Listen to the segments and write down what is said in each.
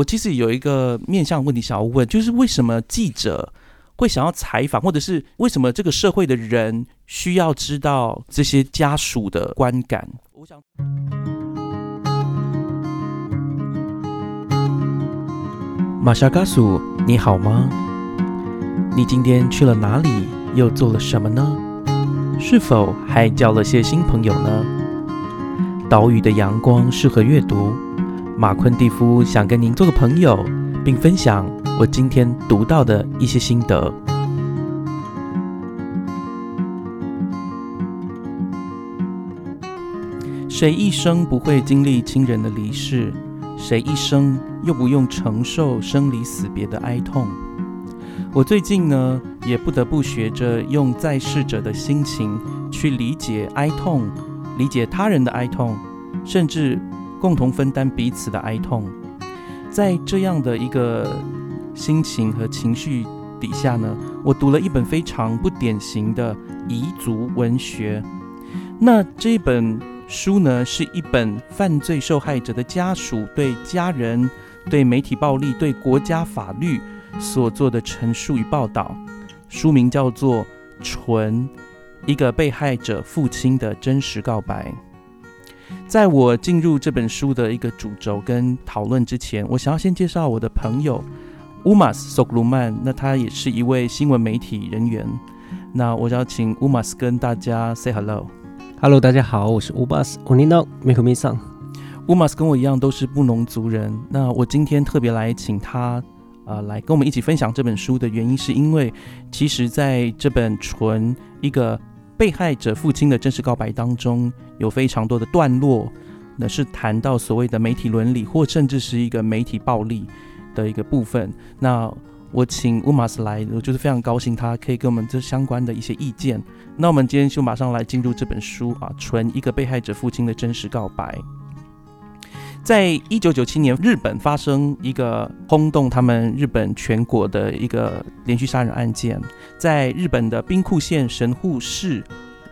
我其实有一个面向问题想要问，就是为什么记者会想要采访，或者是为什么这个社会的人需要知道这些家属的观感？我想，玛莎嘎苏，你好吗？你今天去了哪里？又做了什么呢？是否还交了些新朋友呢？岛屿的阳光适合阅读。马昆蒂夫想跟您做个朋友，并分享我今天读到的一些心得。谁一生不会经历亲人的离世？谁一生又不用承受生离死别的哀痛？我最近呢，也不得不学着用在世者的心情去理解哀痛，理解他人的哀痛，甚至共同分担彼此的哀痛。在这样的一个心情和情绪底下呢，我读了一本非常不典型的彝族文学。那这本书呢，是一本犯罪受害者的家属对家人、对媒体暴力、对国家法律。所做的陈述与报道，书名叫做《纯》，一个被害者父亲的真实告白。在我进入这本书的一个主轴跟讨论之前，我想要先介绍我的朋友乌马斯·索鲁曼。那他也是一位新闻媒体人员。那我要请乌马斯跟大家 say hello。Hello，大家好，我是乌马斯。我 n 到没口没上。乌马斯跟我一样都是布农族人。那我今天特别来请他。呃，来跟我们一起分享这本书的原因，是因为其实在这本纯一个被害者父亲的真实告白当中，有非常多的段落，那是谈到所谓的媒体伦理，或甚至是一个媒体暴力的一个部分。那我请乌马斯来，我就是非常高兴，他可以给我们这相关的一些意见。那我们今天就马上来进入这本书啊，纯一个被害者父亲的真实告白。在一九九七年，日本发生一个轰动他们日本全国的一个连续杀人案件，在日本的兵库县神户市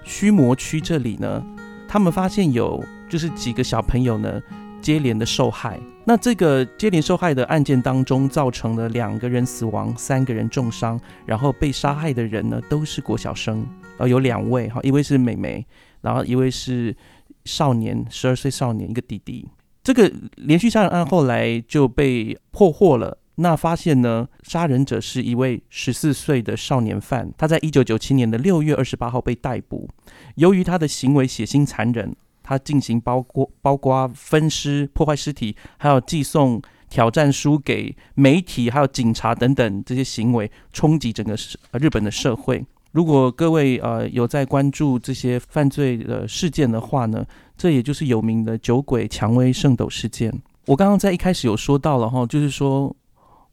须磨区这里呢，他们发现有就是几个小朋友呢接连的受害。那这个接连受害的案件当中，造成了两个人死亡，三个人重伤，然后被杀害的人呢都是国小生，呃，有两位哈，一位是美眉，然后一位是少年，十二岁少年，一个弟弟。这个连续杀人案后来就被破获了。那发现呢，杀人者是一位十四岁的少年犯。他在一九九七年的六月二十八号被逮捕。由于他的行为血腥残忍，他进行包括包括分尸、破坏尸体，还有寄送挑战书给媒体、还有警察等等这些行为，冲击整个日本的社会。如果各位呃有在关注这些犯罪的事件的话呢，这也就是有名的酒鬼蔷薇圣斗事件。我刚刚在一开始有说到了哈，就是说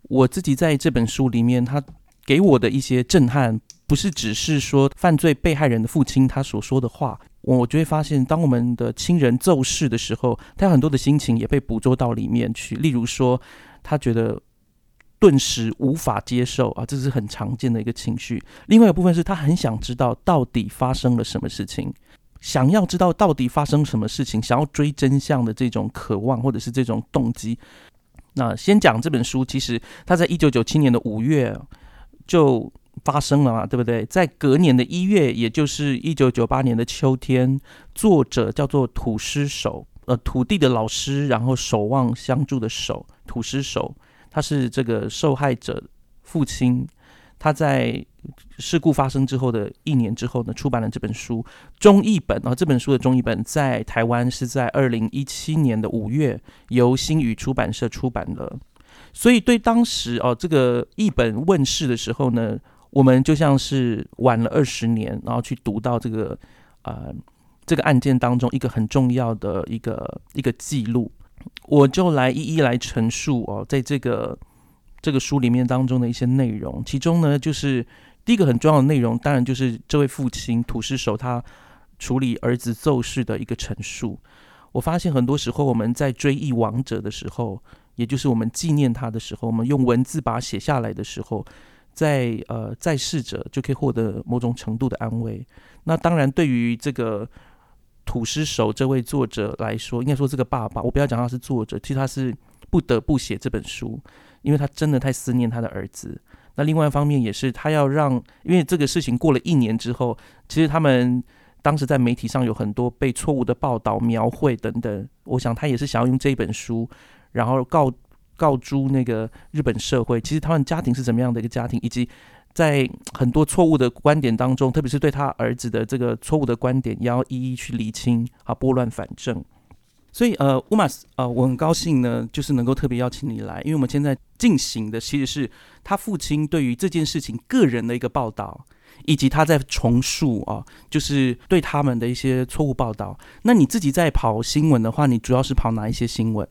我自己在这本书里面，他给我的一些震撼，不是只是说犯罪被害人的父亲他所说的话，我就会发现，当我们的亲人奏事的时候，他有很多的心情也被捕捉到里面去。例如说，他觉得。顿时无法接受啊，这是很常见的一个情绪。另外一部分是他很想知道到底发生了什么事情，想要知道到底发生什么事情，想要追真相的这种渴望或者是这种动机。那先讲这本书，其实他在一九九七年的五月就发生了嘛，对不对？在隔年的一月，也就是一九九八年的秋天，作者叫做土师手，呃，土地的老师，然后守望相助的守，土师手。他是这个受害者父亲，他在事故发生之后的一年之后呢，出版了这本书中译本啊。这本书的中译本在台湾是在二零一七年的五月由新宇出版社出版了。所以对当时哦这个译本问世的时候呢，我们就像是晚了二十年，然后去读到这个呃这个案件当中一个很重要的一个一个记录。我就来一一来陈述哦，在这个这个书里面当中的一些内容，其中呢，就是第一个很重要的内容，当然就是这位父亲土师手他处理儿子奏事的一个陈述。我发现很多时候我们在追忆亡者的时候，也就是我们纪念他的时候，我们用文字把它写下来的时候，在呃在世者就可以获得某种程度的安慰。那当然，对于这个。土师手这位作者来说，应该说这个爸爸，我不要讲他是作者，其实他是不得不写这本书，因为他真的太思念他的儿子。那另外一方面也是他要让，因为这个事情过了一年之后，其实他们当时在媒体上有很多被错误的报道、描绘等等。我想他也是想要用这本书，然后告告诸那个日本社会，其实他们家庭是怎么样的一个家庭，以及在很多错误的观点当中，特别是对他儿子的这个错误的观点，要一一去厘清啊，拨乱反正。所以，呃，乌马斯，呃，我很高兴呢，就是能够特别邀请你来，因为我们现在进行的其实是他父亲对于这件事情个人的一个报道，以及他在重述啊，就是对他们的一些错误报道。那你自己在跑新闻的话，你主要是跑哪一些新闻？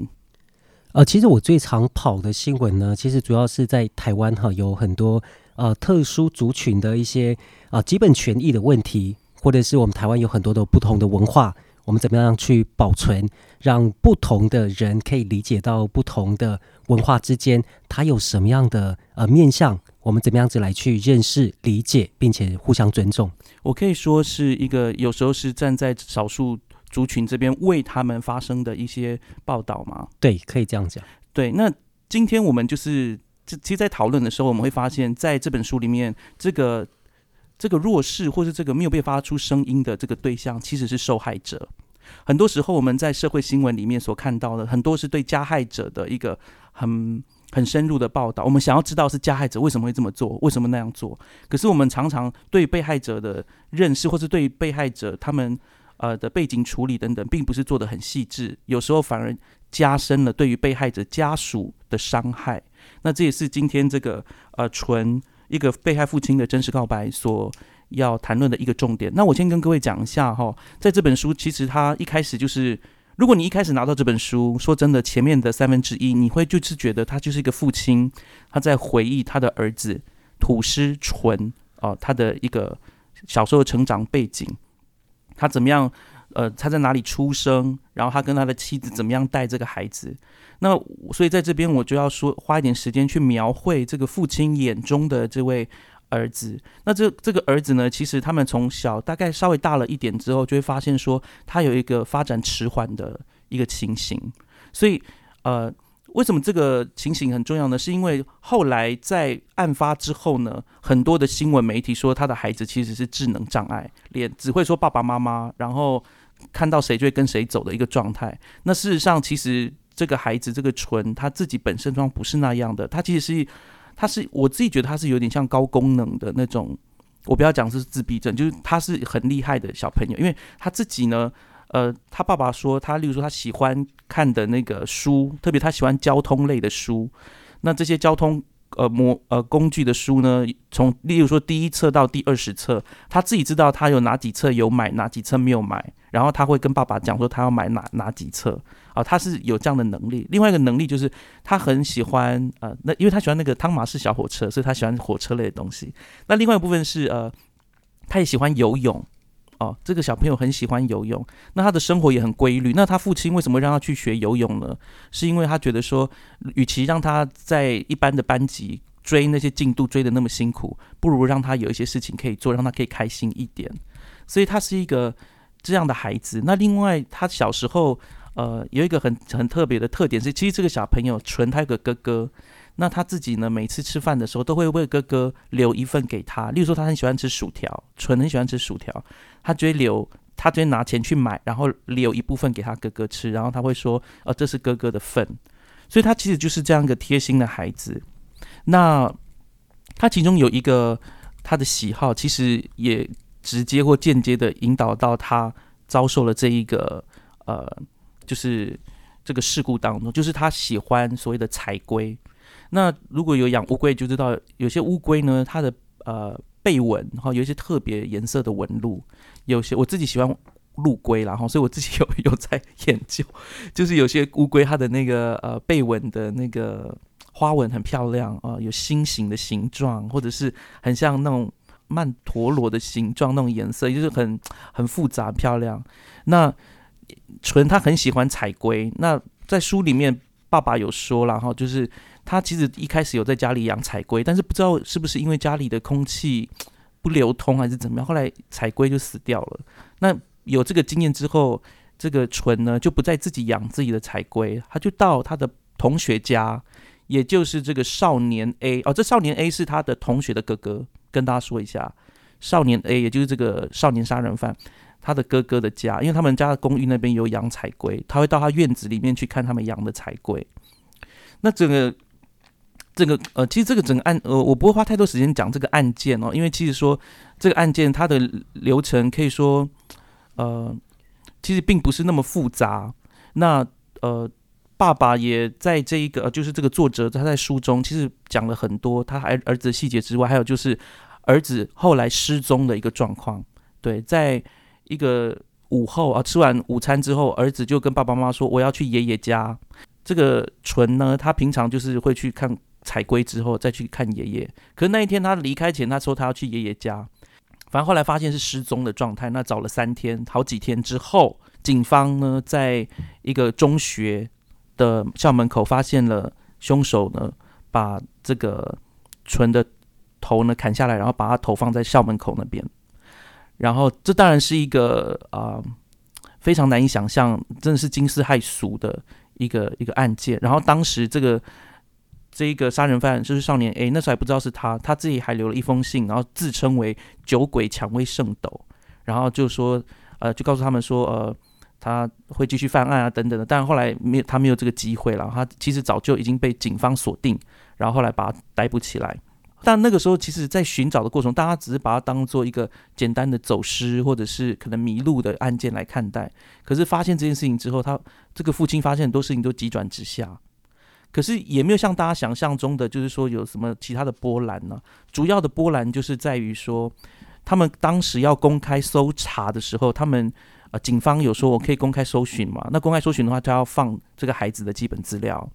呃，其实我最常跑的新闻呢，其实主要是在台湾哈，有很多呃特殊族群的一些啊基本权益的问题，或者是我们台湾有很多的不同的文化。我们怎么样去保存，让不同的人可以理解到不同的文化之间，它有什么样的呃面向？我们怎么样子来去认识、理解，并且互相尊重？我可以说是一个有时候是站在少数族群这边为他们发生的一些报道吗？对，可以这样讲。对，那今天我们就是这其实，在讨论的时候，我们会发现，在这本书里面，这个。这个弱势，或是这个没有被发出声音的这个对象，其实是受害者。很多时候，我们在社会新闻里面所看到的，很多是对加害者的一个很很深入的报道。我们想要知道是加害者为什么会这么做，为什么那样做。可是，我们常常对被害者的认识，或是对被害者他们呃的背景处理等等，并不是做的很细致。有时候反而加深了对于被害者家属的伤害。那这也是今天这个呃纯。一个被害父亲的真实告白所要谈论的一个重点。那我先跟各位讲一下哈，在这本书其实他一开始就是，如果你一开始拿到这本书，说真的，前面的三分之一你会就是觉得他就是一个父亲，他在回忆他的儿子土师纯哦，他的一个小时候成长背景，他怎么样。呃，他在哪里出生？然后他跟他的妻子怎么样带这个孩子？那所以在这边我就要说，花一点时间去描绘这个父亲眼中的这位儿子。那这这个儿子呢，其实他们从小大概稍微大了一点之后，就会发现说他有一个发展迟缓的一个情形。所以呃。为什么这个情形很重要呢？是因为后来在案发之后呢，很多的新闻媒体说他的孩子其实是智能障碍，连只会说爸爸妈妈，然后看到谁就会跟谁走的一个状态。那事实上，其实这个孩子这个纯他自己本身状不是那样的，他其实是他是我自己觉得他是有点像高功能的那种，我不要讲是自闭症，就是他是很厉害的小朋友，因为他自己呢。呃，他爸爸说，他例如说他喜欢看的那个书，特别他喜欢交通类的书。那这些交通呃模呃工具的书呢，从例如说第一册到第二十册，他自己知道他有哪几册有买，哪几册没有买，然后他会跟爸爸讲说他要买哪哪几册啊，他是有这样的能力。另外一个能力就是他很喜欢呃，那因为他喜欢那个汤马士小火车，所以他喜欢火车类的东西。那另外一部分是呃，他也喜欢游泳。哦，这个小朋友很喜欢游泳，那他的生活也很规律。那他父亲为什么让他去学游泳呢？是因为他觉得说，与其让他在一般的班级追那些进度追的那么辛苦，不如让他有一些事情可以做，让他可以开心一点。所以他是一个这样的孩子。那另外，他小时候呃有一个很很特别的特点是，其实这个小朋友纯他有个哥哥。那他自己呢？每次吃饭的时候都会为哥哥留一份给他。例如说，他很喜欢吃薯条，纯很喜欢吃薯条，他就会留，他就会拿钱去买，然后留一部分给他哥哥吃。然后他会说：“呃，这是哥哥的份。”所以，他其实就是这样一个贴心的孩子。那他其中有一个他的喜好，其实也直接或间接的引导到他遭受了这一个呃，就是这个事故当中，就是他喜欢所谓的彩龟。那如果有养乌龟，就知道有些乌龟呢，它的呃背纹哈，有一些特别颜色的纹路。有些我自己喜欢陆龟然后所以我自己有 有在研究，就是有些乌龟它的那个呃背纹的那个花纹很漂亮啊，有心形的形状，或者是很像那种曼陀罗的形状那种颜色，就是很很复杂漂亮。那纯他很喜欢彩龟，那在书里面爸爸有说了哈，就是。他其实一开始有在家里养彩龟，但是不知道是不是因为家里的空气不流通还是怎么样，后来彩龟就死掉了。那有这个经验之后，这个纯呢就不再自己养自己的彩龟，他就到他的同学家，也就是这个少年 A 哦，这少年 A 是他的同学的哥哥，跟大家说一下，少年 A 也就是这个少年杀人犯他的哥哥的家，因为他们家的公寓那边有养彩龟，他会到他院子里面去看他们养的彩龟。那整个这个呃，其实这个整个案呃，我不会花太多时间讲这个案件哦，因为其实说这个案件它的流程可以说呃，其实并不是那么复杂。那呃，爸爸也在这一个，就是这个作者他在书中其实讲了很多他儿儿子的细节之外，还有就是儿子后来失踪的一个状况。对，在一个午后啊，吃完午餐之后，儿子就跟爸爸妈妈说：“我要去爷爷家。”这个纯呢，他平常就是会去看彩龟，之后再去看爷爷。可是那一天他离开前，他说他要去爷爷家。反正后来发现是失踪的状态，那找了三天，好几天之后，警方呢在一个中学的校门口发现了凶手呢，把这个纯的头呢砍下来，然后把他头放在校门口那边。然后这当然是一个啊非常难以想象，真的是惊世骇俗的一个一个案件。然后当时这个。这一个杀人犯就是少年 A，那时候还不知道是他，他自己还留了一封信，然后自称为酒鬼蔷薇圣斗，然后就说，呃，就告诉他们说，呃，他会继续犯案啊，等等的。但后来没有，他没有这个机会了。他其实早就已经被警方锁定，然后后来把他逮捕起来。但那个时候，其实在寻找的过程，大家只是把它当做一个简单的走失或者是可能迷路的案件来看待。可是发现这件事情之后，他这个父亲发现很多事情都急转直下。可是也没有像大家想象中的，就是说有什么其他的波澜呢？主要的波澜就是在于说，他们当时要公开搜查的时候，他们呃警方有说我可以公开搜寻嘛？那公开搜寻的话，他要放这个孩子的基本资料。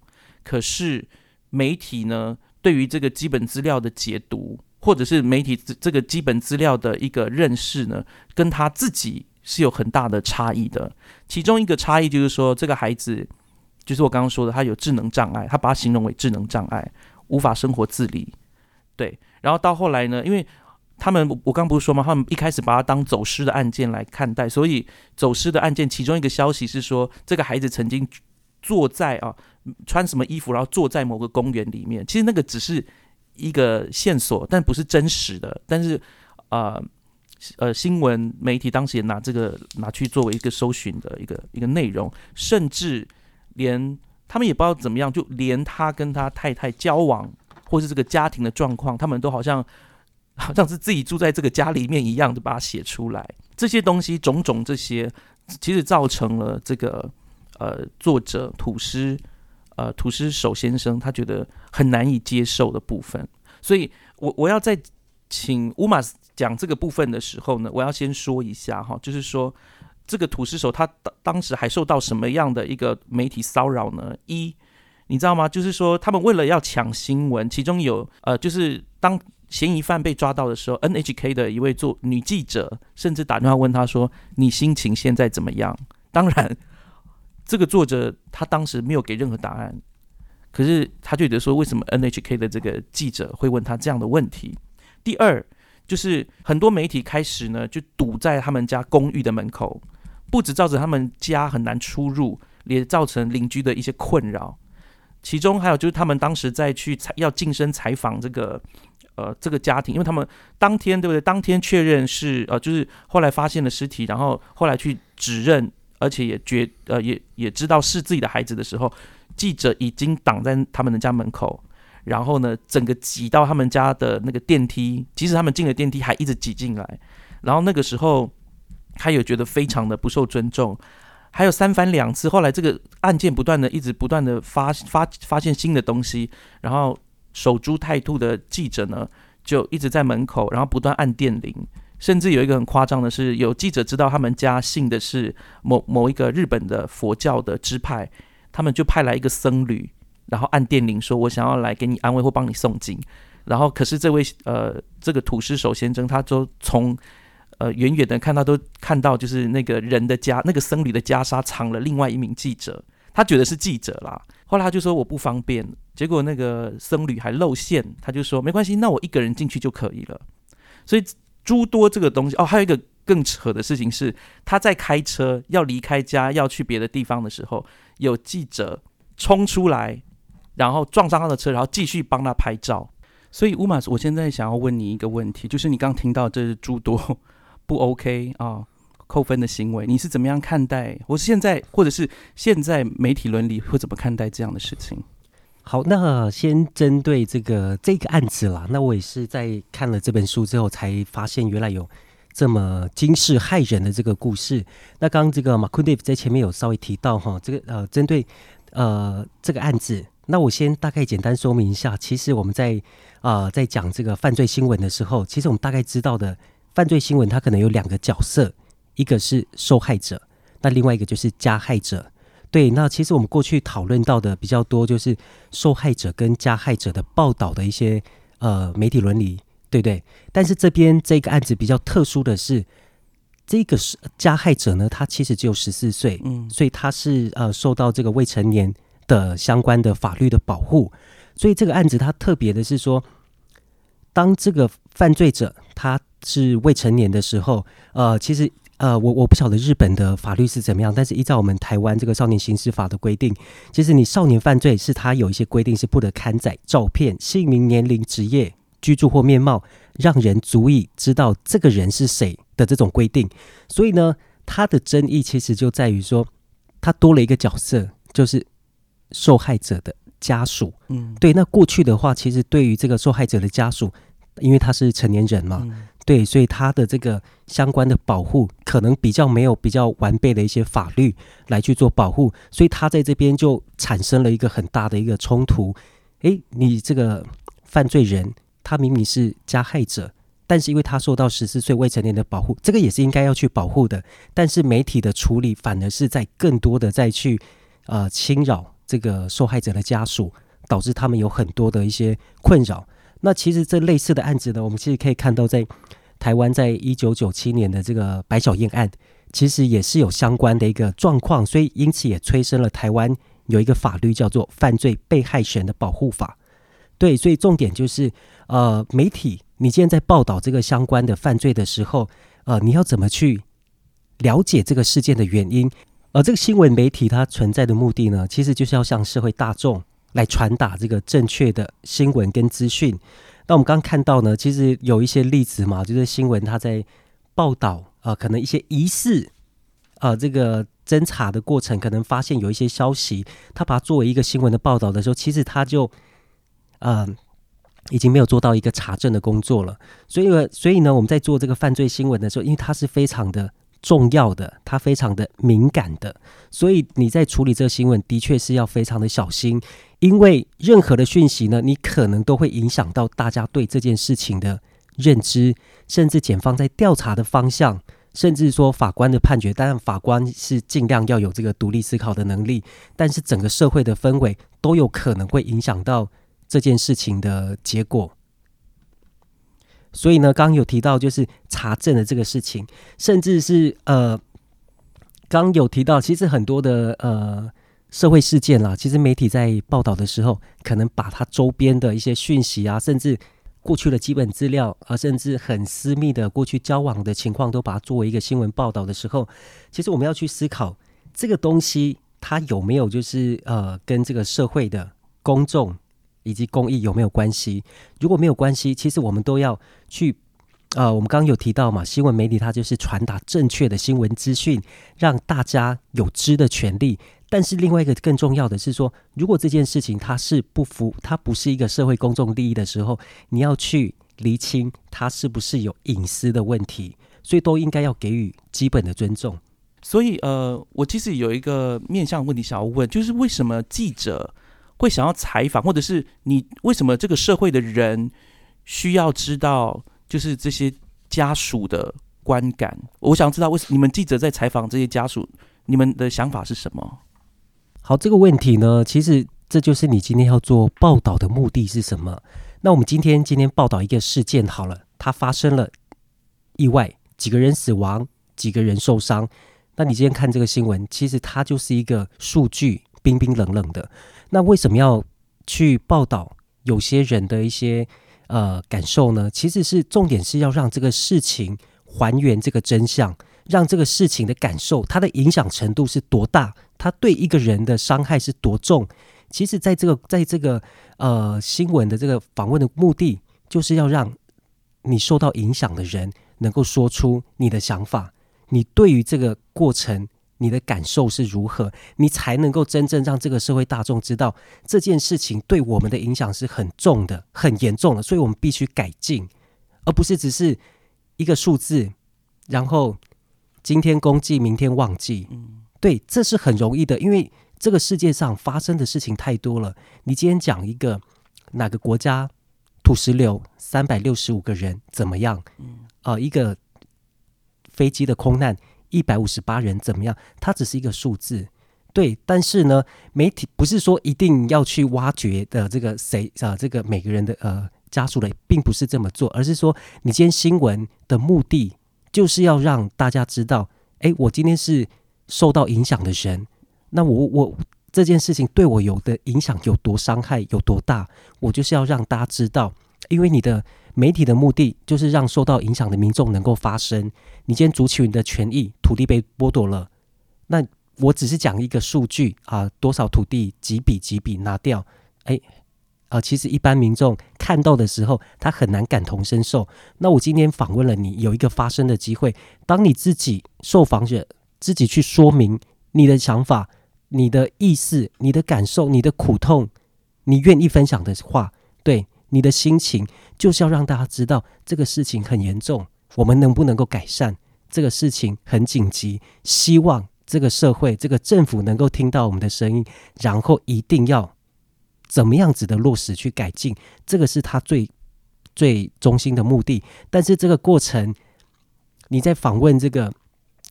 可是媒体呢，对于这个基本资料的解读，或者是媒体这个基本资料的一个认识呢，跟他自己是有很大的差异的。其中一个差异就是说，这个孩子。就是我刚刚说的，他有智能障碍，他把它形容为智能障碍，无法生活自理。对，然后到后来呢，因为他们我刚不是说吗？他们一开始把它当走失的案件来看待，所以走失的案件其中一个消息是说，这个孩子曾经坐在啊穿什么衣服，然后坐在某个公园里面。其实那个只是一个线索，但不是真实的。但是啊呃，新闻媒体当时也拿这个拿去作为一个搜寻的一个一个内容，甚至。连他们也不知道怎么样，就连他跟他太太交往，或是这个家庭的状况，他们都好像好像是自己住在这个家里面一样，就把它写出来。这些东西种种这些，其实造成了这个呃作者土司呃土司手先生他觉得很难以接受的部分。所以我我要在请乌马斯讲这个部分的时候呢，我要先说一下哈，就是说。这个土司手他当当时还受到什么样的一个媒体骚扰呢？一，你知道吗？就是说他们为了要抢新闻，其中有呃，就是当嫌疑犯被抓到的时候，NHK 的一位做女记者甚至打电话问他说：“你心情现在怎么样？”当然，这个作者他当时没有给任何答案，可是他觉得说，为什么 NHK 的这个记者会问他这样的问题？第二，就是很多媒体开始呢就堵在他们家公寓的门口。不止造成他们家很难出入，也造成邻居的一些困扰。其中还有就是他们当时在去采要近身采访这个呃这个家庭，因为他们当天对不对？当天确认是呃就是后来发现了尸体，然后后来去指认，而且也觉呃也也知道是自己的孩子的时候，记者已经挡在他们的家门口，然后呢整个挤到他们家的那个电梯，即使他们进了电梯，还一直挤进来，然后那个时候。他也觉得非常的不受尊重，还有三番两次，后来这个案件不断的一直不断的发发发现新的东西，然后守株待兔的记者呢就一直在门口，然后不断按电铃，甚至有一个很夸张的是，有记者知道他们家信的是某某一个日本的佛教的支派，他们就派来一个僧侣，然后按电铃说：“我想要来给你安慰或帮你诵经。”然后可是这位呃这个土司手先生他就从呃，远远的看到都看到，就是那个人的家，那个僧侣的袈裟藏了另外一名记者，他觉得是记者啦。后来他就说我不方便，结果那个僧侣还露馅，他就说没关系，那我一个人进去就可以了。所以诸多这个东西哦，还有一个更扯的事情是，他在开车要离开家要去别的地方的时候，有记者冲出来然后撞上他的车，然后继续帮他拍照。所以乌马，我现在想要问你一个问题，就是你刚听到这是诸多不 OK 啊扣分的行为，你是怎么样看待？我现在或者是现在媒体伦理会怎么看待这样的事情？好，那先针对这个这个案子啦，那我也是在看了这本书之后才发现，原来有这么惊世骇人的这个故事。那刚刚这个马库蒂夫在前面有稍微提到哈，这个呃，针对呃这个案子，那我先大概简单说明一下。其实我们在啊在讲这个犯罪新闻的时候，其实我们大概知道的犯罪新闻，它可能有两个角色，一个是受害者，那另外一个就是加害者。对，那其实我们过去讨论到的比较多，就是受害者跟加害者的报道的一些呃媒体伦理，对不对？但是这边这个案子比较特殊的是，这个是加害者呢，他其实只有十四岁，嗯，所以他是呃受到这个未成年的相关的法律的保护，所以这个案子它特别的是说，当这个犯罪者他是未成年的时候，呃，其实。呃，我我不晓得日本的法律是怎么样，但是依照我们台湾这个少年刑事法的规定，其实你少年犯罪是他有一些规定是不得刊载照片、姓名、年龄、职业、居住或面貌，让人足以知道这个人是谁的这种规定。所以呢，他的争议其实就在于说，他多了一个角色，就是受害者的家属。嗯，对。那过去的话，其实对于这个受害者的家属，因为他是成年人嘛。对，所以他的这个相关的保护可能比较没有比较完备的一些法律来去做保护，所以他在这边就产生了一个很大的一个冲突。诶，你这个犯罪人，他明明是加害者，但是因为他受到十四岁未成年的保护，这个也是应该要去保护的。但是媒体的处理反而是在更多的再去呃侵扰这个受害者的家属，导致他们有很多的一些困扰。那其实这类似的案子呢，我们其实可以看到在。台湾在一九九七年的这个白小燕案，其实也是有相关的一个状况，所以因此也催生了台湾有一个法律叫做《犯罪被害人的保护法》。对，所以重点就是，呃，媒体你今天在报道这个相关的犯罪的时候，呃，你要怎么去了解这个事件的原因？而这个新闻媒体它存在的目的呢，其实就是要向社会大众来传达这个正确的新闻跟资讯。那我们刚看到呢，其实有一些例子嘛，就是新闻他在报道啊，可能一些疑似啊这个侦查的过程，可能发现有一些消息，他把它作为一个新闻的报道的时候，其实他就嗯已经没有做到一个查证的工作了。所以，所以呢，我们在做这个犯罪新闻的时候，因为它是非常的。重要的，它非常的敏感的，所以你在处理这个新闻，的确是要非常的小心，因为任何的讯息呢，你可能都会影响到大家对这件事情的认知，甚至检方在调查的方向，甚至说法官的判决。当然，法官是尽量要有这个独立思考的能力，但是整个社会的氛围都有可能会影响到这件事情的结果。所以呢，刚刚有提到就是查证的这个事情，甚至是呃，刚有提到，其实很多的呃社会事件啦，其实媒体在报道的时候，可能把它周边的一些讯息啊，甚至过去的基本资料啊，甚至很私密的过去交往的情况，都把它作为一个新闻报道的时候，其实我们要去思考这个东西它有没有就是呃跟这个社会的公众。以及公益有没有关系？如果没有关系，其实我们都要去。呃，我们刚刚有提到嘛，新闻媒体它就是传达正确的新闻资讯，让大家有知的权利。但是另外一个更重要的是说，如果这件事情它是不符，它不是一个社会公众利益的时候，你要去厘清它是不是有隐私的问题。所以都应该要给予基本的尊重。所以呃，我其实有一个面向问题想要问，就是为什么记者？会想要采访，或者是你为什么这个社会的人需要知道，就是这些家属的观感？我想知道，为什么你们记者在采访这些家属，你们的想法是什么？好，这个问题呢，其实这就是你今天要做报道的目的是什么？那我们今天今天报道一个事件好了，它发生了意外，几个人死亡，几个人受伤。那你今天看这个新闻，其实它就是一个数据，冰冰冷冷的。那为什么要去报道有些人的一些呃感受呢？其实是重点是要让这个事情还原这个真相，让这个事情的感受它的影响程度是多大，它对一个人的伤害是多重。其实在这个在这个呃新闻的这个访问的目的，就是要让你受到影响的人能够说出你的想法，你对于这个过程你的感受是如何，你才能够真正让这个社会大众知道这件事情对我们的影响是很重的、很严重的，所以我们必须改进，而不是只是一个数字，然后今天公祭，明天忘记。嗯，对，这是很容易的，因为这个世界上发生的事情太多了。你今天讲一个哪个国家土石流三百六十五个人怎么样？嗯，呃，一个飞机的空难一百五十八人怎么样？它只是一个数字。对，但是呢，媒体不是说一定要去挖掘的这个谁啊，这个每个人的呃家属的，并不是这么做，而是说你今天新闻的目的就是要让大家知道，哎，我今天是受到影响的人，那我我这件事情对我有的影响有多伤害有多大，我就是要让大家知道，因为你的媒体的目的就是让受到影响的民众能够发声。你今天族群的权益，土地被剥夺了，那我只是讲一个数据啊，多少土地几笔几笔拿掉，哎。啊，其实一般民众看到的时候，他很难感同身受。那我今天访问了你，有一个发声的机会。当你自己受访者自己去说明你的想法、你的意思、你的感受、你的苦痛，你愿意分享的话，对你的心情，就是要让大家知道这个事情很严重，我们能不能够改善？这个事情很紧急，希望这个社会、这个政府能够听到我们的声音，然后一定要。怎么样子的落实去改进，这个是他最最中心的目的。但是这个过程，你在访问这个，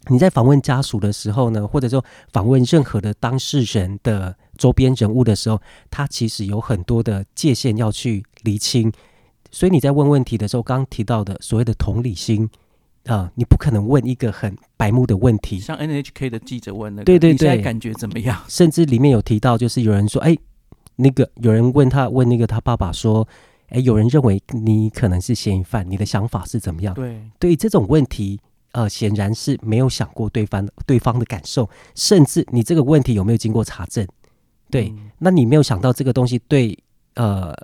你在访问家属的时候呢，或者说访问任何的当事人的周边人物的时候，他其实有很多的界限要去厘清。所以你在问问题的时候，刚刚提到的所谓的同理心啊，你不可能问一个很白目的问题，像 NHK 的记者问那个，对对对，感觉怎么样？甚至里面有提到，就是有人说，哎。那个有人问他问那个他爸爸说：“哎，有人认为你可能是嫌疑犯，你的想法是怎么样？”对，对这种问题，呃，显然是没有想过对方对方的感受，甚至你这个问题有没有经过查证？对，那你没有想到这个东西对呃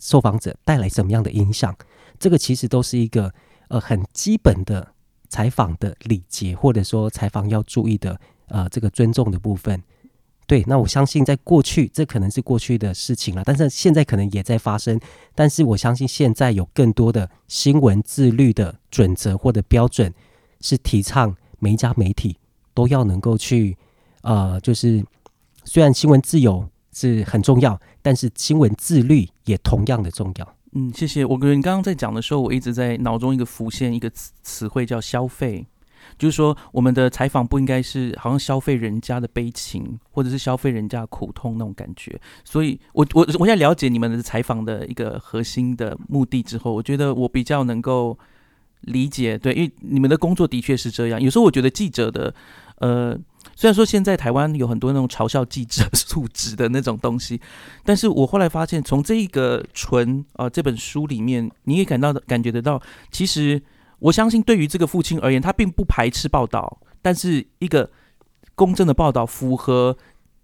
受访者带来什么样的影响？这个其实都是一个呃很基本的采访的礼节，或者说采访要注意的呃这个尊重的部分。对，那我相信在过去，这可能是过去的事情了，但是现在可能也在发生。但是我相信现在有更多的新闻自律的准则或者标准，是提倡每一家媒体都要能够去，呃，就是虽然新闻自由是很重要，但是新闻自律也同样的重要。嗯，谢谢。我跟你刚刚在讲的时候，我一直在脑中一个浮现一个词词汇叫消费。就是说，我们的采访不应该是好像消费人家的悲情，或者是消费人家苦痛那种感觉。所以，我我我现在了解你们的采访的一个核心的目的之后，我觉得我比较能够理解。对，因为你们的工作的确是这样。有时候我觉得记者的，呃，虽然说现在台湾有很多那种嘲笑记者 素质的那种东西，但是我后来发现，从这一个纯啊这本书里面，你也感到感觉得到，其实。我相信，对于这个父亲而言，他并不排斥报道，但是一个公正的报道，符合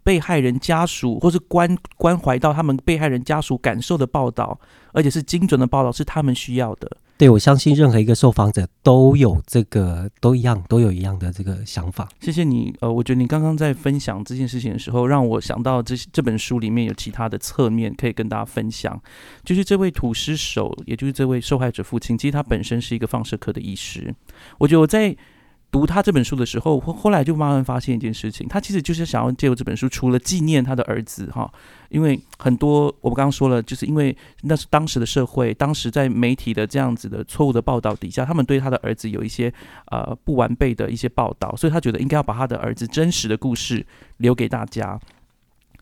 被害人家属或是关关怀到他们被害人家属感受的报道，而且是精准的报道，是他们需要的。对，我相信任何一个受访者都有这个，都一样，都有一样的这个想法。谢谢你，呃，我觉得你刚刚在分享这件事情的时候，让我想到这这本书里面有其他的侧面可以跟大家分享。就是这位土尸手，也就是这位受害者父亲，其实他本身是一个放射科的医师。我觉得我在。读他这本书的时候，后后来就慢慢发现一件事情，他其实就是想要借由这本书，除了纪念他的儿子哈，因为很多我们刚刚说了，就是因为那是当时的社会，当时在媒体的这样子的错误的报道底下，他们对他的儿子有一些呃不完备的一些报道，所以他觉得应该要把他的儿子真实的故事留给大家，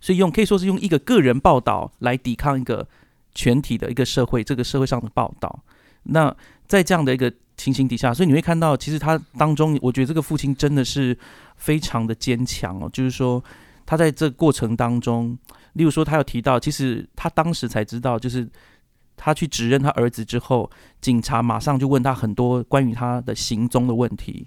所以用可以说是用一个个人报道来抵抗一个全体的一个社会这个社会上的报道。那在这样的一个情形底下，所以你会看到，其实他当中，我觉得这个父亲真的是非常的坚强哦。就是说，他在这过程当中，例如说，他有提到，其实他当时才知道，就是他去指认他儿子之后，警察马上就问他很多关于他的行踪的问题，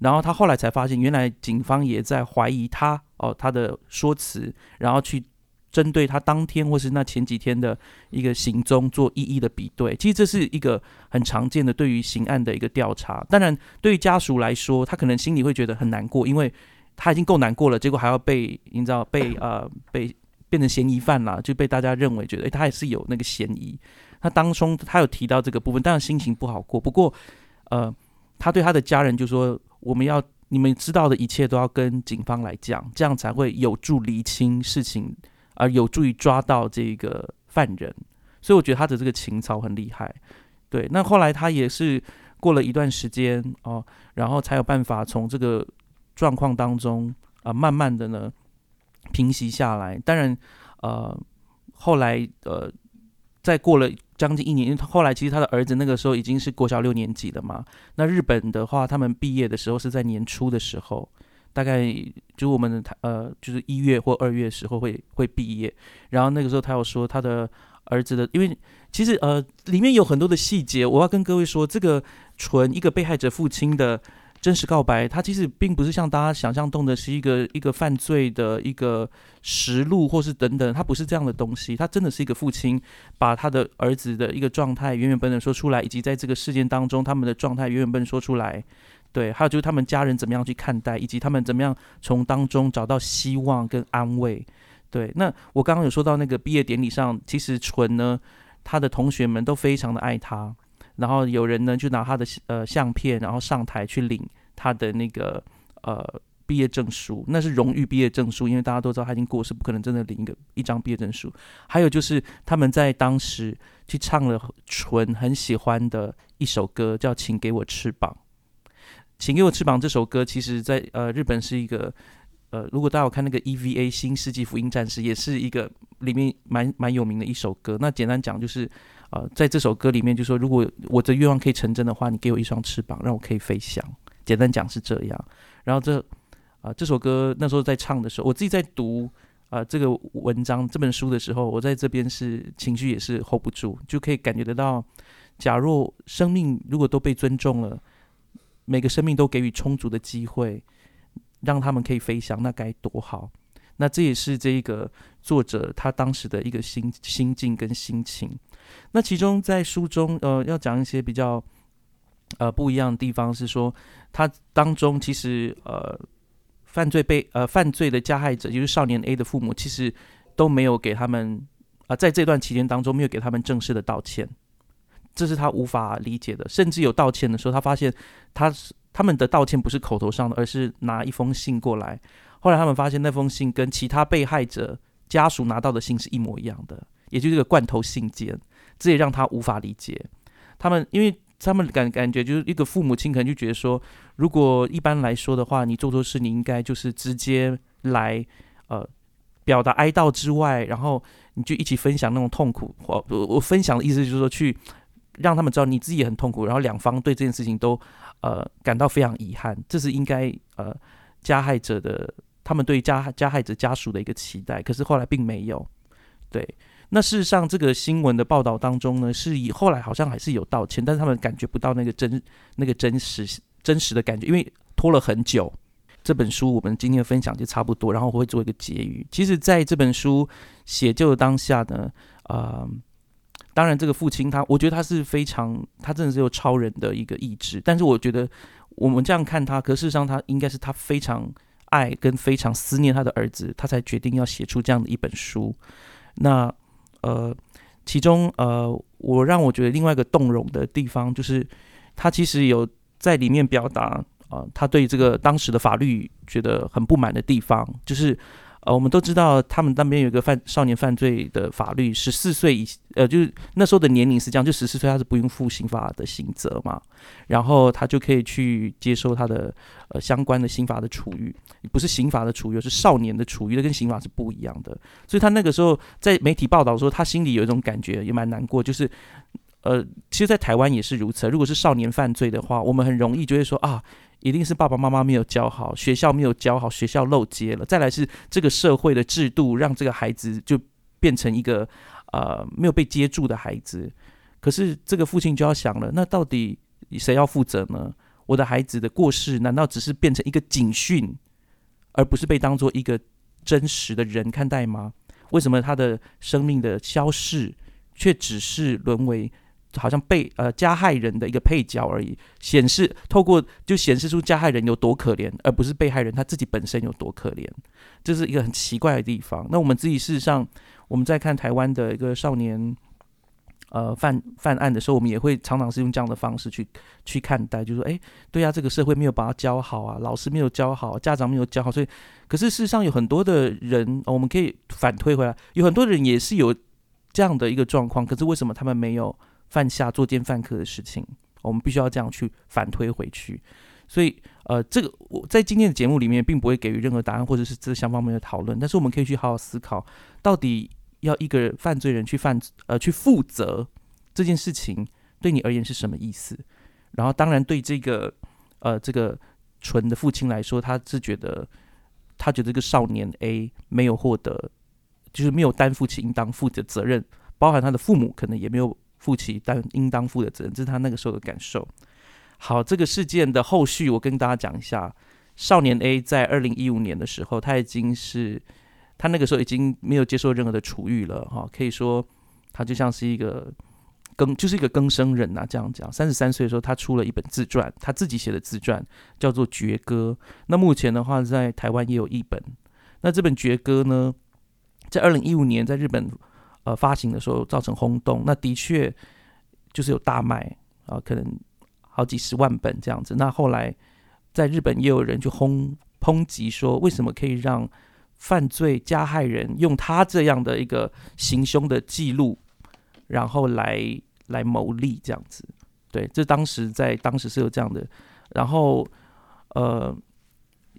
然后他后来才发现，原来警方也在怀疑他哦，他的说辞，然后去针对他当天或是那前几天的一个行踪做一一的比对。其实这是一个很常见的对于刑案的一个调查。当然，对于家属来说，他可能心里会觉得很难过，因为他已经够难过了，结果还要被你知道被 呃被变成嫌疑犯了，就被大家认为觉得诶，他也是有那个嫌疑。他当中他有提到这个部分，当然心情不好过。不过呃，他对他的家人就说：“我们要。”你们知道的一切都要跟警方来讲，这样才会有助厘清事情，而有助于抓到这个犯人。所以我觉得他的这个情操很厉害。对，那后来他也是过了一段时间哦，然后才有办法从这个状况当中啊，慢慢的呢平息下来。当然，呃，后来呃，再过了。将近一年，因为后来其实他的儿子那个时候已经是国小六年级了嘛。那日本的话，他们毕业的时候是在年初的时候，大概就我们的他呃，就是一月或二月时候会会毕业。然后那个时候他有说他的儿子的，因为其实呃里面有很多的细节，我要跟各位说，这个纯一个被害者父亲的。真实告白，他其实并不是像大家想象中的是一个一个犯罪的一个实录，或是等等，他不是这样的东西。他真的是一个父亲，把他的儿子的一个状态原原本本说出来，以及在这个事件当中他们的状态原原本本说出来。对，还有就是他们家人怎么样去看待，以及他们怎么样从当中找到希望跟安慰。对，那我刚刚有说到那个毕业典礼上，其实纯呢，他的同学们都非常的爱他。然后有人呢就拿他的呃相片，然后上台去领他的那个呃毕业证书，那是荣誉毕业证书，因为大家都知道他已经过世，不可能真的领一个一张毕业证书。还有就是他们在当时去唱了纯很喜欢的一首歌，叫《请给我翅膀》。请给我翅膀这首歌，其实在呃日本是一个呃，如果大家有看那个 EVA 新世纪福音战士，也是一个里面蛮蛮有名的一首歌。那简单讲就是。啊，在这首歌里面就说，如果我的愿望可以成真的话，你给我一双翅膀，让我可以飞翔。简单讲是这样。然后这啊，这首歌那时候在唱的时候，我自己在读啊这个文章这本书的时候，我在这边是情绪也是 hold 不住，就可以感觉得到，假若生命如果都被尊重了，每个生命都给予充足的机会，让他们可以飞翔，那该多好。那这也是这一个作者他当时的一个心心境跟心情。那其中在书中，呃，要讲一些比较呃不一样的地方，是说他当中其实呃犯罪被呃犯罪的加害者，就是少年 A 的父母，其实都没有给他们啊，在这段期间当中没有给他们正式的道歉，这是他无法理解的。甚至有道歉的时候，他发现他他们的道歉不是口头上的，而是拿一封信过来。后来他们发现那封信跟其他被害者家属拿到的信是一模一样的，也就是个罐头信件，这也让他无法理解。他们因为他们感感觉就是一个父母亲可能就觉得说，如果一般来说的话，你做错事你应该就是直接来呃表达哀悼之外，然后你就一起分享那种痛苦。我我分享的意思就是说，去让他们知道你自己也很痛苦，然后两方对这件事情都呃感到非常遗憾，这是应该呃加害者的。他们对加加害者家属的一个期待，可是后来并没有。对，那事实上这个新闻的报道当中呢，是以后来好像还是有道歉，但是他们感觉不到那个真那个真实真实的感觉，因为拖了很久。这本书我们今天的分享就差不多，然后我会做一个结语。其实，在这本书写就的当下呢，啊，当然这个父亲他，我觉得他是非常，他真的是有超人的一个意志。但是我觉得我们这样看他，可事实上他应该是他非常。爱跟非常思念他的儿子，他才决定要写出这样的一本书。那呃，其中呃，我让我觉得另外一个动容的地方，就是他其实有在里面表达啊，他对这个当时的法律觉得很不满的地方，就是。呃，我们都知道，他们那边有一个犯少年犯罪的法律，十四岁以呃，就是那时候的年龄是这样，就十四岁他是不用负刑法的刑责嘛，然后他就可以去接受他的呃相关的刑法的处遇，不是刑法的处遇，是少年的处遇，跟刑法是不一样的。所以他那个时候在媒体报道说，他心里有一种感觉，也蛮难过，就是呃，其实，在台湾也是如此。如果是少年犯罪的话，我们很容易就会说啊。一定是爸爸妈妈没有教好，学校没有教好，学校漏接了。再来是这个社会的制度让这个孩子就变成一个呃没有被接住的孩子。可是这个父亲就要想了，那到底谁要负责呢？我的孩子的过世难道只是变成一个警讯，而不是被当做一个真实的人看待吗？为什么他的生命的消逝，却只是沦为好像被呃加害人的一个配角而已？显示透过就显示出加害人有多可怜，而不是被害人他自己本身有多可怜，这是一个很奇怪的地方。那我们自己事实上，我们在看台湾的一个少年。呃，犯犯案的时候，我们也会常常是用这样的方式去去看待，就说，哎，对呀，这个社会没有把他教好啊，老师没有教好，家长没有教好，所以，可是事实上有很多的人，我们可以反推回来，有很多人也是有这样的一个状况，可是为什么他们没有犯下作奸犯科的事情？我们必须要这样去反推回去。所以，呃，这个我在今天的节目里面并不会给予任何答案，或者是这相方面的讨论，但是我们可以去好好思考，到底。要一个犯罪人去犯呃去负责这件事情，对你而言是什么意思？然后当然对这个呃这个纯的父亲来说，他是觉得他觉得这个少年 A 没有获得，就是没有担负起应当负的责任，包含他的父母可能也没有负起担应当负的责任，这是他那个时候的感受。好，这个事件的后续我跟大家讲一下，少年 A 在二零一五年的时候，他已经是。他那个时候已经没有接受任何的处遇了，哈，可以说他就像是一个更就是一个更生人呐。这样讲，三十三岁的时候，他出了一本自传，他自己写的自传叫做《绝歌》。那目前的话，在台湾也有一本。那这本《绝歌》呢，在二零一五年在日本呃发行的时候造成轰动，那的确就是有大卖啊，可能好几十万本这样子。那后来在日本也有人去轰抨击说，为什么可以让犯罪加害人用他这样的一个行凶的记录，然后来来牟利这样子，对，这当时在当时是有这样的，然后呃，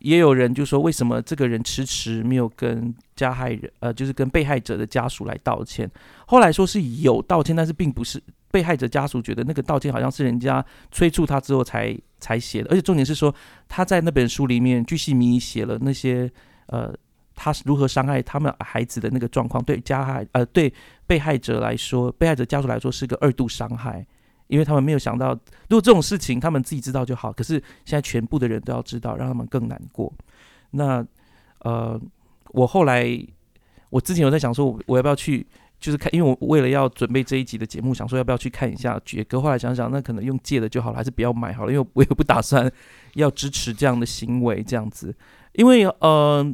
也有人就说为什么这个人迟迟没有跟加害人呃，就是跟被害者的家属来道歉？后来说是有道歉，但是并不是被害者家属觉得那个道歉好像是人家催促他之后才才写的，而且重点是说他在那本书里面巨细靡遗写了那些呃。他是如何伤害他们孩子的那个状况，对加害呃对被害者来说，被害者家属来说是个二度伤害，因为他们没有想到，如果这种事情他们自己知道就好，可是现在全部的人都要知道，让他们更难过。那呃，我后来我之前有在想说，我要不要去就是看，因为我为了要准备这一集的节目，想说要不要去看一下《绝歌》。后来想想，那可能用借的就好了，还是不要买好了，因为我也不打算要支持这样的行为，这样子，因为呃。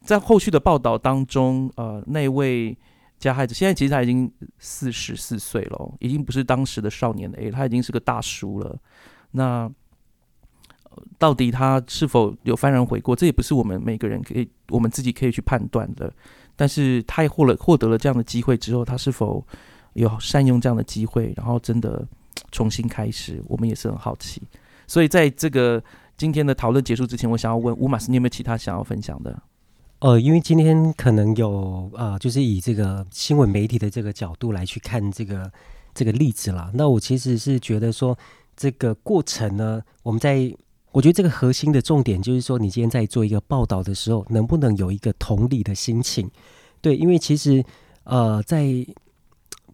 在后续的报道当中，呃，那位加害者现在其实他已经四十四岁了，已经不是当时的少年 A，他已经是个大叔了。那到底他是否有幡然悔过，这也不是我们每个人可以我们自己可以去判断的。但是他也获了获得了这样的机会之后，他是否有善用这样的机会，然后真的重新开始，我们也是很好奇。所以在这个今天的讨论结束之前，我想要问乌马斯，你有没有其他想要分享的？呃，因为今天可能有呃，就是以这个新闻媒体的这个角度来去看这个这个例子啦。那我其实是觉得说，这个过程呢，我们在我觉得这个核心的重点就是说，你今天在做一个报道的时候，能不能有一个同理的心情？对，因为其实呃，在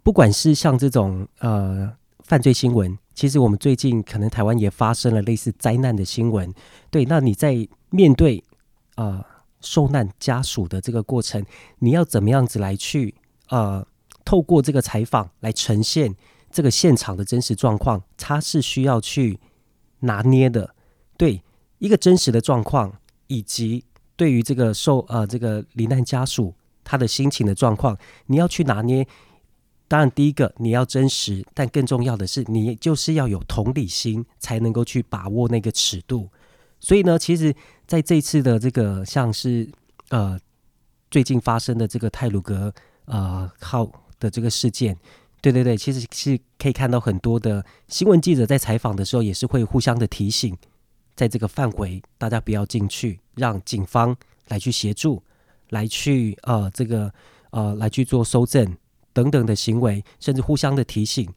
不管是像这种呃犯罪新闻，其实我们最近可能台湾也发生了类似灾难的新闻。对，那你在面对呃。受难家属的这个过程，你要怎么样子来去呃，透过这个采访来呈现这个现场的真实状况，它是需要去拿捏的。对一个真实的状况，以及对于这个受呃这个罹难家属他的心情的状况，你要去拿捏。当然，第一个你要真实，但更重要的是，你就是要有同理心，才能够去把握那个尺度。所以呢，其实。在这次的这个像是呃最近发生的这个泰鲁格呃号的这个事件，对对对，其实是可以看到很多的新闻记者在采访的时候也是会互相的提醒，在这个范围大家不要进去，让警方来去协助，来去呃这个呃来去做搜证等等的行为，甚至互相的提醒，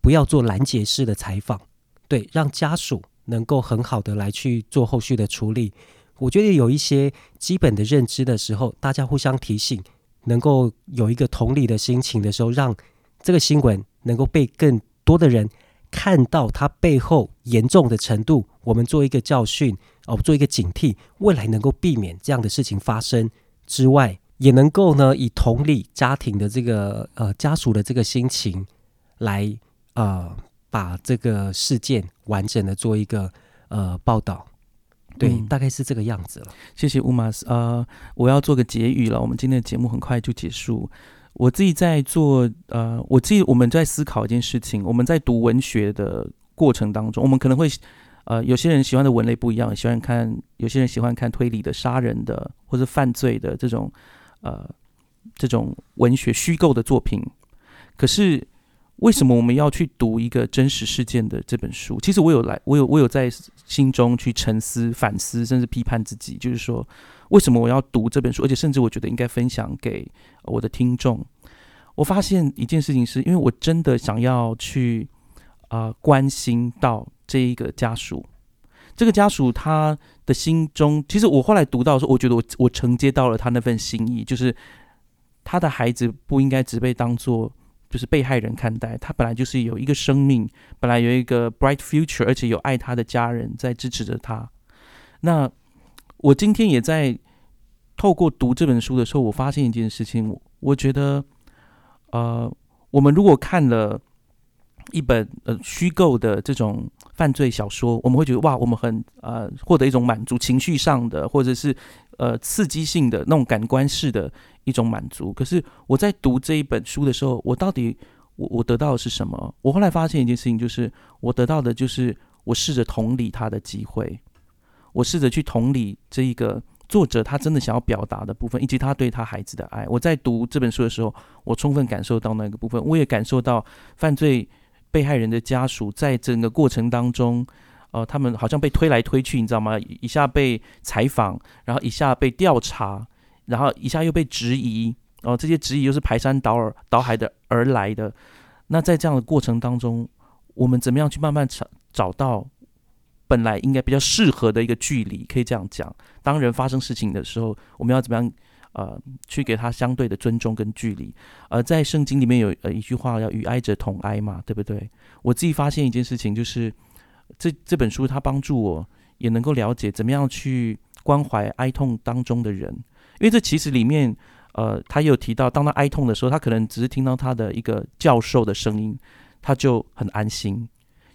不要做拦截式的采访，对，让家属。能够很好的来去做后续的处理，我觉得有一些基本的认知的时候，大家互相提醒，能够有一个同理的心情的时候，让这个新闻能够被更多的人看到它背后严重的程度，我们做一个教训哦，做一个警惕，未来能够避免这样的事情发生之外，也能够呢以同理家庭的这个呃家属的这个心情来呃把这个事件完整的做一个呃报道。对，嗯大概是这个样子了。谢谢乌马斯。呃，我要做个结语了，我们今天的节目很快就结束。我自己在做，呃，我自己我们在思考一件事情。我们在读文学的过程当中，我们可能会，呃，有些人喜欢的文类不一样，喜欢看，有些人喜欢看推理的、杀人的或者犯罪的这种，呃，这种文学虚构的作品。可是为什么我们要去读一个真实事件的这本书？其实我有来，我有我有在心中去沉思、反思，甚至批判自己，就是说，为什么我要读这本书？而且甚至我觉得应该分享给我的听众。我发现一件事情是，因为我真的想要去啊、关心到这一个家属，这个家属他的心中，其实我后来读到的时候，我觉得我我承接到了他那份心意，就是他的孩子不应该只被当做就是被害人看待，他本来就是有一个生命，本来有一个 bright future，而且有爱他的家人在支持着他。那我今天也在透过读这本书的时候，我发现一件事情，我我觉得，呃，我们如果看了一本呃虚构的这种犯罪小说，我们会觉得哇，我们很呃获得一种满足，情绪上的或者是呃刺激性的那种感官式的一种满足。可是我在读这一本书的时候，我到底我我得到的是什么？我后来发现一件事情，就是我得到的就是我试着同理他的机会，我试着去同理这一个作者他真的想要表达的部分，以及他对他孩子的爱。我在读这本书的时候，我充分感受到那个部分，我也感受到犯罪被害人的家属在整个过程当中，呃，他们好像被推来推去，你知道吗？一下被采访，然后一下被调查，然后一下又被质疑，哦、这些质疑又是排山倒耳倒海的而来的。那在这样的过程当中，我们怎么样去慢慢找找到本来应该比较适合的一个距离？可以这样讲，当人发生事情的时候，我们要怎么样？呃，去给他相对的尊重跟距离。呃，在圣经里面有呃一句话，要与哀者同哀嘛，对不对？我自己发现一件事情，就是这这本书它帮助我也能够了解怎么样去关怀哀痛当中的人，因为这其实里面呃，他有提到，当他哀痛的时候，他可能只是听到他的一个教授的声音，他就很安心。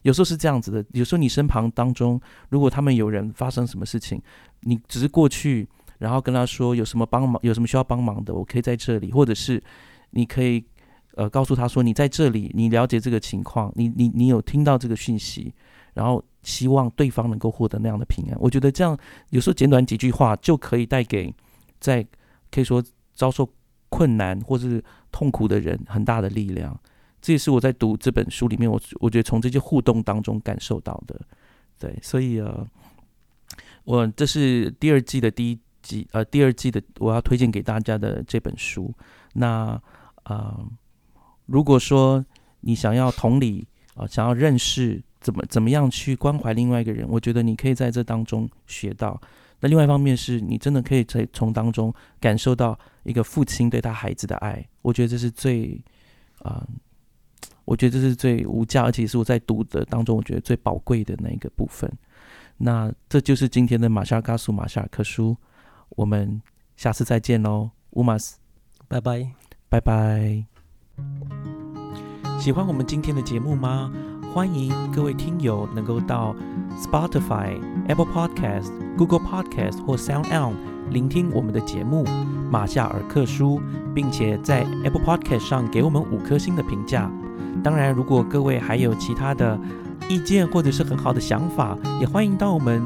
有时候是这样子的，有时候你身旁当中，如果他们有人发生什么事情，你只是过去，然后跟他说有什么帮忙，有什么需要帮忙的，我可以在这里，或者是你可以呃告诉他说你在这里，你了解这个情况，你你你有听到这个讯息，然后希望对方能够获得那样的平安。我觉得这样有时候简短几句话就可以带给在可以说遭受困难或是痛苦的人很大的力量。这也是我在读这本书里面，我我觉得从这些互动当中感受到的。对，所以呃，我这是第二季的第一季，呃，第二季的我要推荐给大家的这本书。那呃，如果说你想要同理啊、想要认识怎么怎么样去关怀另外一个人，我觉得你可以在这当中学到。那另外一方面是你真的可以在从当中感受到一个父亲对他孩子的爱，我觉得这是最啊、我觉得这是最无价，而且是我在读的当中我觉得最宝贵的那一个部分。那这就是今天的马夏尔加苏马夏尔克书，我们下次再见喽，乌马斯，拜拜。拜拜。喜欢我们今天的节目吗？欢迎各位听友能够到 Spotify、Apple Podcast、Google Podcast 或 Sound On 聆听我们的节目《马夏尔克书》，并且在 Apple Podcast 上给我们五颗星的评价。当然，如果各位还有其他的意见或者是很好的想法，也欢迎到我们